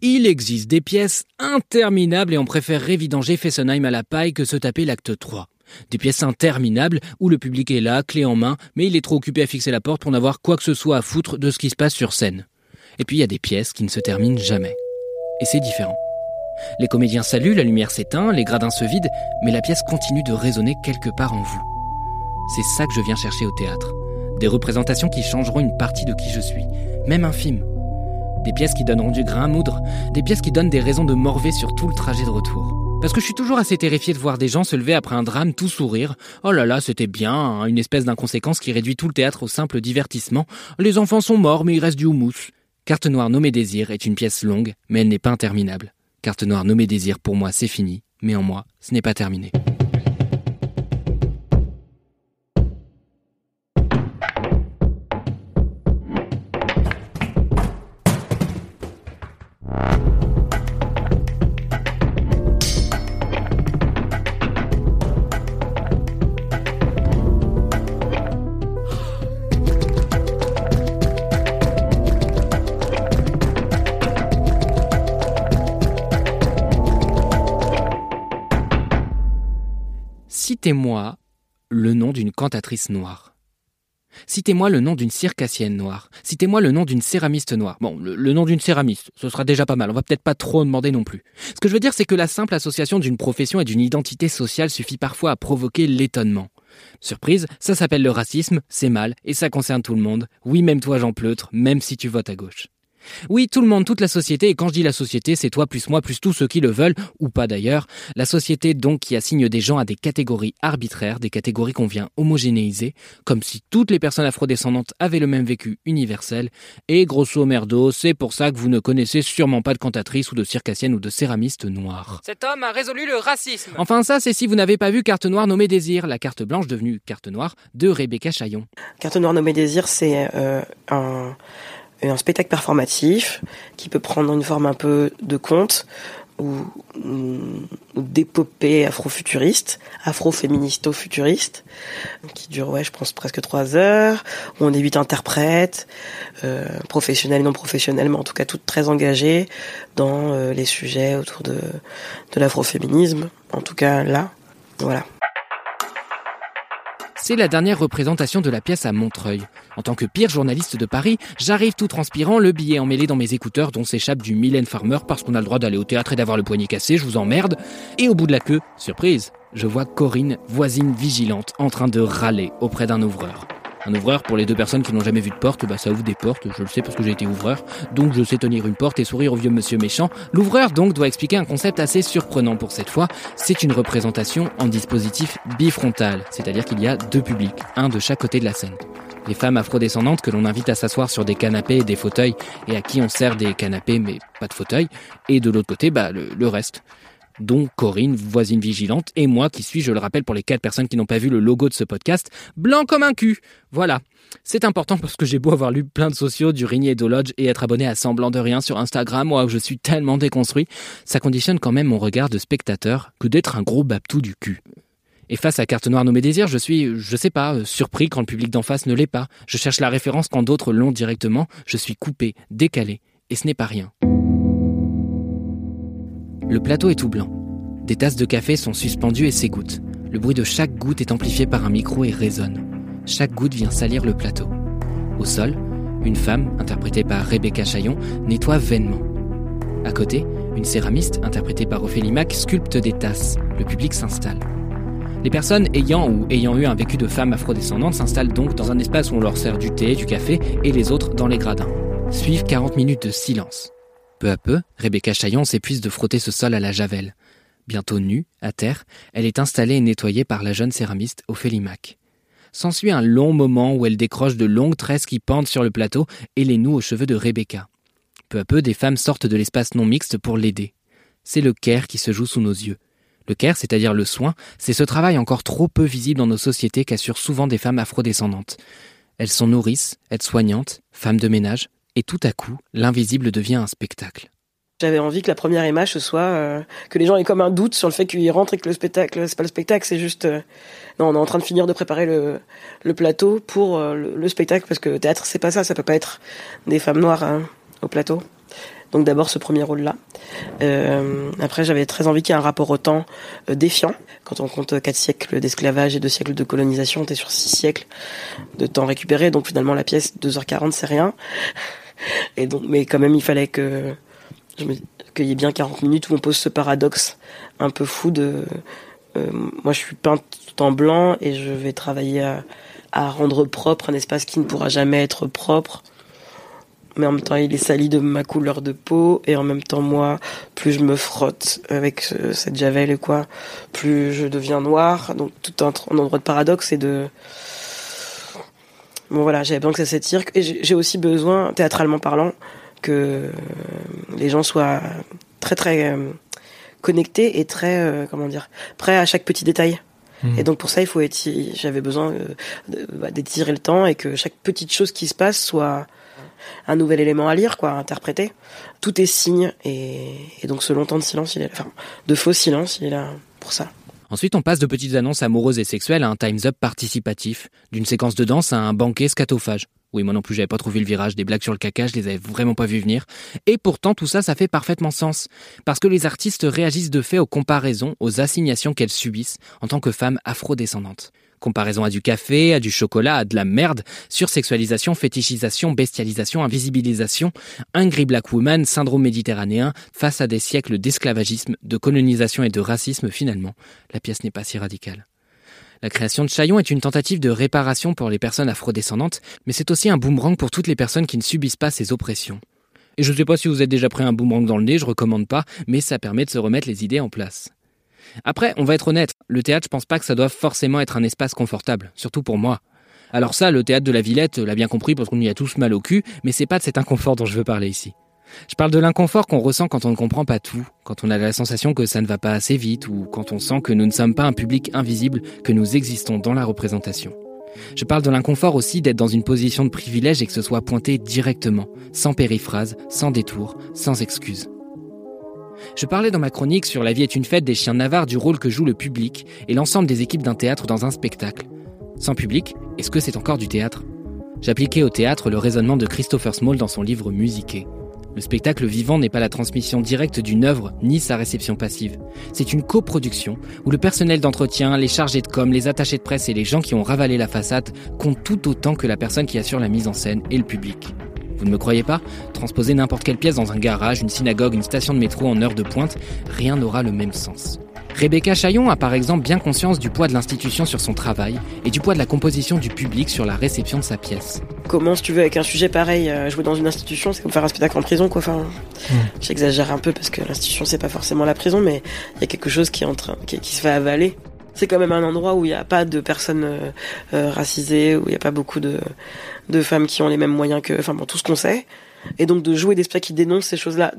Il existe des pièces interminables et on préférerait vidanger Fessenheim à la paille que se taper l'acte 3. Des pièces interminables où le public est là, clé en main, mais il est trop occupé à fixer la porte pour n'avoir quoi que ce soit à foutre de ce qui se passe sur scène. Et puis il y a des pièces qui ne se terminent jamais. Et c'est différent. Les comédiens saluent, la lumière s'éteint, les gradins se vident, mais la pièce continue de résonner quelque part en vous. C'est ça que je viens chercher au théâtre. Des représentations qui changeront une partie de qui je suis, même un film. Des pièces qui donneront du grain à moudre, des pièces qui donnent des raisons de morver sur tout le trajet de retour. Parce que je suis toujours assez terrifié de voir des gens se lever après un drame tout sourire. Oh là là, c'était bien, hein, une espèce d'inconséquence qui réduit tout le théâtre au simple divertissement. Les enfants sont morts, mais il reste du houmous. Carte noire nommée Désir est une pièce longue, mais elle n'est pas interminable. Carte noire nommée Désir, pour moi, c'est fini, mais en moi, ce n'est pas terminé. Citez-moi le nom d'une cantatrice noire. Citez-moi le nom d'une circassienne noire. Citez-moi le nom d'une céramiste noire. Bon, le, nom d'une céramiste, ce sera déjà pas mal. On va peut-être pas trop demander non plus. Ce que je veux dire, c'est que la simple association d'une profession et d'une identité sociale suffit parfois à provoquer l'étonnement. Surprise, ça s'appelle le racisme, c'est mal, et ça concerne tout le monde. Oui, même toi, Jean Pleutre, même si tu votes à gauche. Oui, tout le monde, toute la société, et quand je dis la société, c'est toi plus moi plus tous ceux qui le veulent, ou pas d'ailleurs. La société donc qui assigne des gens à des catégories arbitraires, des catégories qu'on vient homogénéiser, comme si toutes les personnes afrodescendantes avaient le même vécu universel. Et grosso merdo, c'est pour ça que vous ne connaissez sûrement pas de cantatrice ou de circassienne ou de céramiste noire. Cet homme a résolu le racisme. Enfin ça, c'est si vous n'avez pas vu Carte Noire nommée Désir, la carte blanche devenue Carte Noire de Rebecca Chaillon. Carte Noire nommée Désir, c'est euh, un un spectacle performatif qui peut prendre une forme un peu de conte ou, ou d'épopée afro-futuriste, afro-féministo-futuriste, qui dure, ouais, je pense presque trois heures, où on est huit interprètes, euh, professionnels non professionnels, mais en tout cas toutes très engagées dans euh, les sujets autour de, de l'afroféminisme, en tout cas là, voilà. C'est la dernière représentation de la pièce à Montreuil. En tant que pire journaliste de Paris, j'arrive tout transpirant, le billet emmêlé dans mes écouteurs dont s'échappe du Mylène Farmer parce qu'on a le droit d'aller au théâtre et d'avoir le poignet cassé, je vous emmerde. Et au bout de la queue, surprise, je vois Corinne, voisine vigilante, en train de râler auprès d'un ouvreur. Un ouvreur, pour les deux personnes qui n'ont jamais vu de porte, bah ça ouvre des portes, je le sais parce que j'ai été ouvreur, donc je sais tenir une porte et sourire au vieux monsieur méchant. L'ouvreur donc doit expliquer un concept assez surprenant pour cette fois, c'est une représentation en dispositif bifrontal, c'est-à-dire qu'il y a deux publics, un de chaque côté de la scène. Les femmes afrodescendantes que l'on invite à s'asseoir sur des canapés et des fauteuils et à qui on sert des canapés mais pas de fauteuils, et de l'autre côté, bah le, le reste dont Corinne, voisine vigilante, et moi qui suis, je le rappelle pour les quatre personnes qui n'ont pas vu le logo de ce podcast, blanc comme un cul. Voilà. C'est important parce que j'ai beau avoir lu plein de sociaux du Rigny et d'Olodge et être abonné à Semblant de Rien sur Instagram, moi je suis tellement déconstruit, ça conditionne quand même mon regard de spectateur que d'être un gros baptou du cul. Et face à Carte Noire nommée Désir, je suis, je sais pas, euh, surpris quand le public d'en face ne l'est pas. Je cherche la référence quand d'autres l'ont directement. Je suis coupé, décalé. Et ce n'est pas rien. Le plateau est tout blanc. Des tasses de café sont suspendues et s'égouttent. Le bruit de chaque goutte est amplifié par un micro et résonne. Chaque goutte vient salir le plateau. Au sol, une femme, interprétée par Rebecca Chaillon, nettoie vainement. À côté, une céramiste, interprétée par Ophélie Mac, sculpte des tasses. Le public s'installe. Les personnes ayant ou ayant eu un vécu de femme afrodescendante s'installent donc dans un espace où on leur sert du thé, du café, et les autres dans les gradins. Suivent 40 minutes de silence. Peu à peu, Rebecca Chaillon s'épuise de frotter ce sol à la javel. Bientôt nue, à terre, elle est installée et nettoyée par la jeune céramiste Ophélie Mac. S'ensuit un long moment où elle décroche de longues tresses qui pendent sur le plateau et les noue aux cheveux de Rebecca. Peu à peu, des femmes sortent de l'espace non mixte pour l'aider. C'est le care qui se joue sous nos yeux. Le care, c'est-à-dire le soin, c'est ce travail encore trop peu visible dans nos sociétés qu'assurent souvent des femmes afrodescendantes. Elles sont nourrices, aides-soignantes, femmes de ménage, et tout à coup, l'invisible devient un spectacle. J'avais envie que la première image soit euh, que les gens aient comme un doute sur le fait qu'ils rentrent et que le spectacle c'est pas le spectacle, c'est juste euh, non, on est en train de finir de préparer le, plateau pour euh, le, spectacle parce que le théâtre c'est pas ça, ça peut pas être des femmes noires hein, au plateau. Donc d'abord ce premier rôle là. après j'avais très envie qu'il y ait un rapport au temps défiant. Quand on compte quatre siècles d'esclavage et deux siècles de colonisation, on est sur six siècles de temps récupéré. Donc finalement la pièce 2h40 c'est rien. Et donc mais quand même il fallait que qu'il y ait bien 40 minutes où on pose ce paradoxe un peu fou de euh, moi je suis peinte tout en blanc et je vais travailler à, à, rendre propre un espace qui ne pourra jamais être propre. Mais en même temps il est sali de ma couleur de peau et en même temps moi plus je me frotte avec cette javel et quoi plus je deviens noir donc tout un, un endroit de paradoxe et de bon voilà j'avais besoin que ça s'étire et j'ai aussi besoin théâtralement parlant que les gens soient très très euh, connectés et très euh, comment dire prêts à chaque petit détail. Hmm. Et donc pour ça, il faut être, j'avais besoin euh, bah, d'étirer le temps et que chaque petite chose qui se passe soit un nouvel élément à lire, quoi, à interpréter. Tout est signe et, et donc ce long temps de silence, il est, enfin, de faux silence, il est là pour ça. Ensuite, on passe de petites annonces amoureuses et sexuelles à un Time's Up participatif, d'une séquence de danse à un banquet scatophage. Oui, moi non plus, j'avais pas trouvé le virage, des blagues sur le caca, je les avais vraiment pas vu venir. Et pourtant, tout ça, ça fait parfaitement sens. Parce que les artistes réagissent de fait aux comparaisons, aux assignations qu'elles subissent en tant que femmes afrodescendantes. Comparaison à du café, à du chocolat, à de la merde, sursexualisation, fétichisation, bestialisation, invisibilisation, Angry Black Woman, syndrome méditerranéen, face à des siècles d'esclavagisme, de colonisation et de racisme finalement, la pièce n'est pas si radicale. La création de Chaillon est une tentative de réparation pour les personnes afrodescendantes, mais c'est aussi un boomerang pour toutes les personnes qui ne subissent pas ces oppressions. Et je ne sais pas si vous êtes déjà pris un boomerang dans le nez, je recommande pas, mais ça permet de se remettre les idées en place. Après, on va être honnête, le théâtre, je pense pas que ça doive forcément être un espace confortable, surtout pour moi. Alors ça, le théâtre de la Villette l'a bien compris parce qu'on y a tous mal au cul, mais c'est pas de cet inconfort dont je veux parler ici. Je parle de l'inconfort qu'on ressent quand on ne comprend pas tout, quand on a la sensation que ça ne va pas assez vite ou quand on sent que nous ne sommes pas un public invisible, que nous existons dans la représentation. Je parle de l'inconfort aussi d'être dans une position de privilège et que ce soit pointé directement, sans périphrase, sans détour, sans excuse. Je parlais dans ma chronique sur La vie est une fête des chiens navards du rôle que joue le public et l'ensemble des équipes d'un théâtre dans un spectacle. Sans public, est-ce que c'est encore du théâtre? J'appliquais au théâtre le raisonnement de Christopher Small dans son livre Musiqué. Le spectacle vivant n'est pas la transmission directe d'une œuvre ni sa réception passive. C'est une coproduction où le personnel d'entretien, les chargés de com, les attachés de presse et les gens qui ont ravalé la façade comptent tout autant que la personne qui assure la mise en scène et le public. Vous ne me croyez pas Transposer n'importe quelle pièce dans un garage, une synagogue, une station de métro en heure de pointe, rien n'aura le même sens. Rebecca Chaillon a par exemple bien conscience du poids de l'institution sur son travail et du poids de la composition du public sur la réception de sa pièce. Comment, si tu veux, avec un sujet pareil, euh, jouer dans une institution, c'est comme faire un spectacle en prison, quoi. Enfin, j'exagère un peu parce que l'institution, c'est pas forcément la prison, mais il y a quelque chose qui est en train, qui, se fait avaler. C'est quand même un endroit où il n'y a pas de personnes euh, euh, racisées, où il n'y a pas beaucoup de, de femmes qui ont les mêmes moyens que, enfin bon, tout ce qu'on sait. Et donc de jouer des spectacles qui dénoncent ces choses-là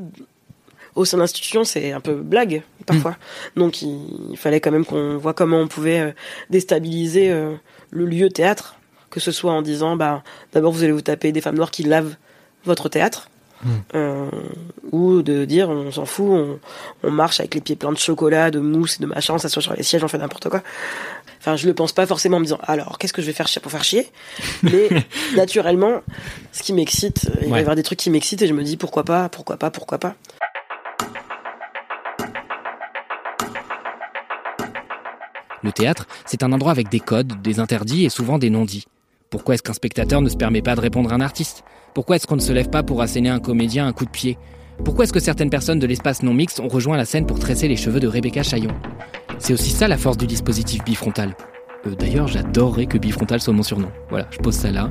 au sein de l'institution, c'est un peu blague parfois. Mm. Donc il, fallait quand même qu'on voit comment on pouvait euh, déstabiliser euh, le lieu théâtre, que ce soit en disant bah d'abord vous allez vous taper des femmes noires qui lavent votre théâtre. Mm. Euh, ou de dire on s'en fout, on, on, marche avec les pieds pleins de chocolat, de mousse, de machin, ça soit sur les sièges, on fait n'importe quoi. Enfin, je le pense pas forcément en me disant alors qu'est-ce que je vais faire pour faire chier, mais naturellement, ce qui m'excite, il va y avoir des trucs qui m'excitent et je me dis pourquoi pas, pourquoi pas, pourquoi pas. Le théâtre, c'est un endroit avec des codes, des interdits et souvent des non-dits. Pourquoi est-ce qu'un spectateur ne se permet pas de répondre à un artiste? Pourquoi est-ce qu'on ne se lève pas pour asséner un comédien un coup de pied? Pourquoi est-ce que certaines personnes de l'espace non mixte ont rejoint la scène pour tresser les cheveux de Rebecca Chaillon? C'est aussi ça la force du dispositif bifrontal. Euh, D'ailleurs, j'adorerais que bifrontal soit mon surnom. Voilà, je pose ça là.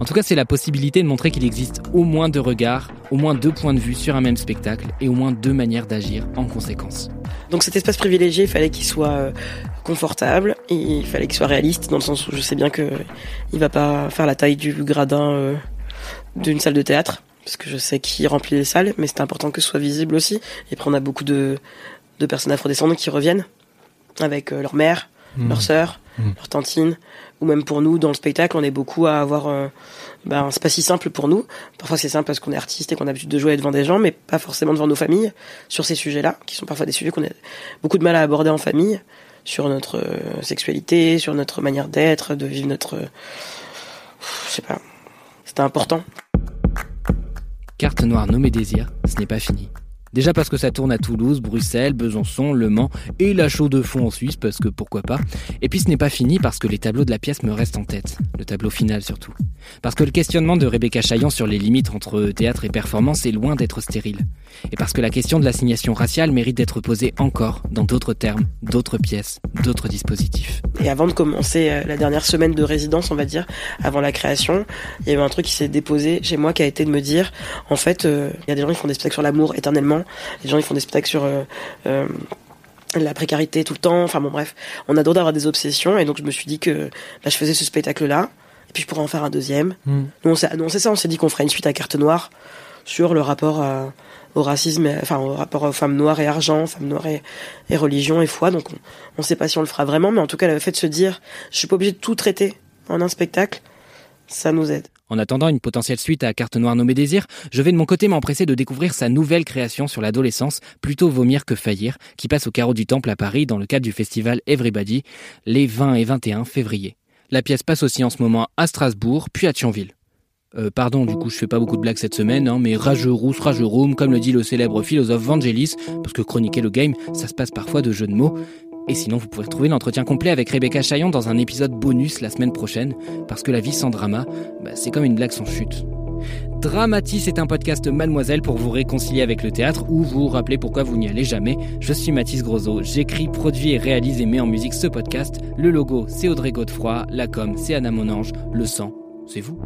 En tout cas, c'est la possibilité de montrer qu'il existe au moins deux regards, au moins deux points de vue sur un même spectacle et au moins deux manières d'agir en conséquence. Donc cet espace privilégié, il fallait qu'il soit euh, confortable il fallait qu'il soit réaliste dans le sens où je sais bien que il va pas faire la taille du gradin euh, d'une salle de théâtre parce que je sais qui remplit les salles, mais c'est important que ce soit visible aussi. Et puis on a beaucoup de, de personnes afrodescendantes qui reviennent avec euh, leur mère, Mmh. leur sœur, Mmh. leur tantine, ou même pour nous dans le spectacle, on est beaucoup à avoir. Euh, ben, c'est pas si simple pour nous. Parfois c'est simple parce qu'on est artiste et qu'on a l'habitude de jouer devant des gens, mais pas forcément devant nos familles sur ces sujets-là, qui sont parfois des sujets qu'on a beaucoup de mal à aborder en famille, sur notre euh, sexualité, sur notre manière d'être, de vivre notre. euh, je sais pas. C'était important. Carte noire nommée Désir, ce n'est pas fini. Déjà parce que ça tourne à Toulouse, Bruxelles, Besançon, Le Mans et la chaux de fond en Suisse parce que pourquoi pas. Et puis ce n'est pas fini parce que les tableaux de la pièce me restent en tête. Le tableau final surtout. Parce que le questionnement de Rebecca Chaillon sur les limites entre théâtre et performance est loin d'être stérile. Et parce que la question de l'assignation raciale mérite d'être posée encore dans d'autres termes, d'autres pièces, d'autres dispositifs. Et avant de commencer euh, la dernière semaine de résidence, on va dire, avant la création, il y a eu un truc qui s'est déposé chez moi qui a été de me dire, en fait, euh, il y a des gens qui font des spectacles sur l'amour éternellement, des gens qui font des spectacles sur euh, euh, la précarité tout le temps, enfin bon bref, on a droit d'avoir des obsessions et donc je me suis dit que bah, je faisais ce spectacle-là, et puis je pourrais en faire un deuxième. Nous on s'est ça, on s'est dit qu'on ferait une suite à carte noire sur le rapport à- au racisme, et- enfin au rapport aux femmes noires et argent, femmes noires et, et religion et foi. Donc on, on sait pas si on le fera vraiment, mais en tout cas le fait de se dire, je suis pas obligé de tout traiter en un spectacle, ça nous aide. En attendant une potentielle suite à Carte Noire nommée Désir, je vais de mon côté m'empresser de découvrir sa nouvelle création sur l'adolescence, Plutôt vomir que faillir, qui passe au Carreau du Temple à Paris dans le cadre du festival Everybody, les 20 et 21 février. La pièce passe aussi en ce moment à Strasbourg, puis à Thionville. Euh, pardon, du coup, je fais pas beaucoup de blagues cette semaine, hein, mais rageux rousse, comme le dit le célèbre philosophe Vangelis, parce que chroniquer le game, ça se passe parfois de jeux de mots. Et sinon, vous pouvez retrouver l'entretien complet avec Rebecca Chaillon dans un épisode bonus la semaine prochaine, parce que la vie sans drama, bah, c'est comme une blague sans chute. Dramatis est un podcast Mademoiselle pour vous réconcilier avec le théâtre ou vous rappeler pourquoi vous n'y allez jamais. Je suis Mathis Grosot, j'écris, produis et réalise et mets en musique ce podcast. Le logo, c'est Audrey Godefroy, la com, c'est Anna Monange, le sang, c'est vous.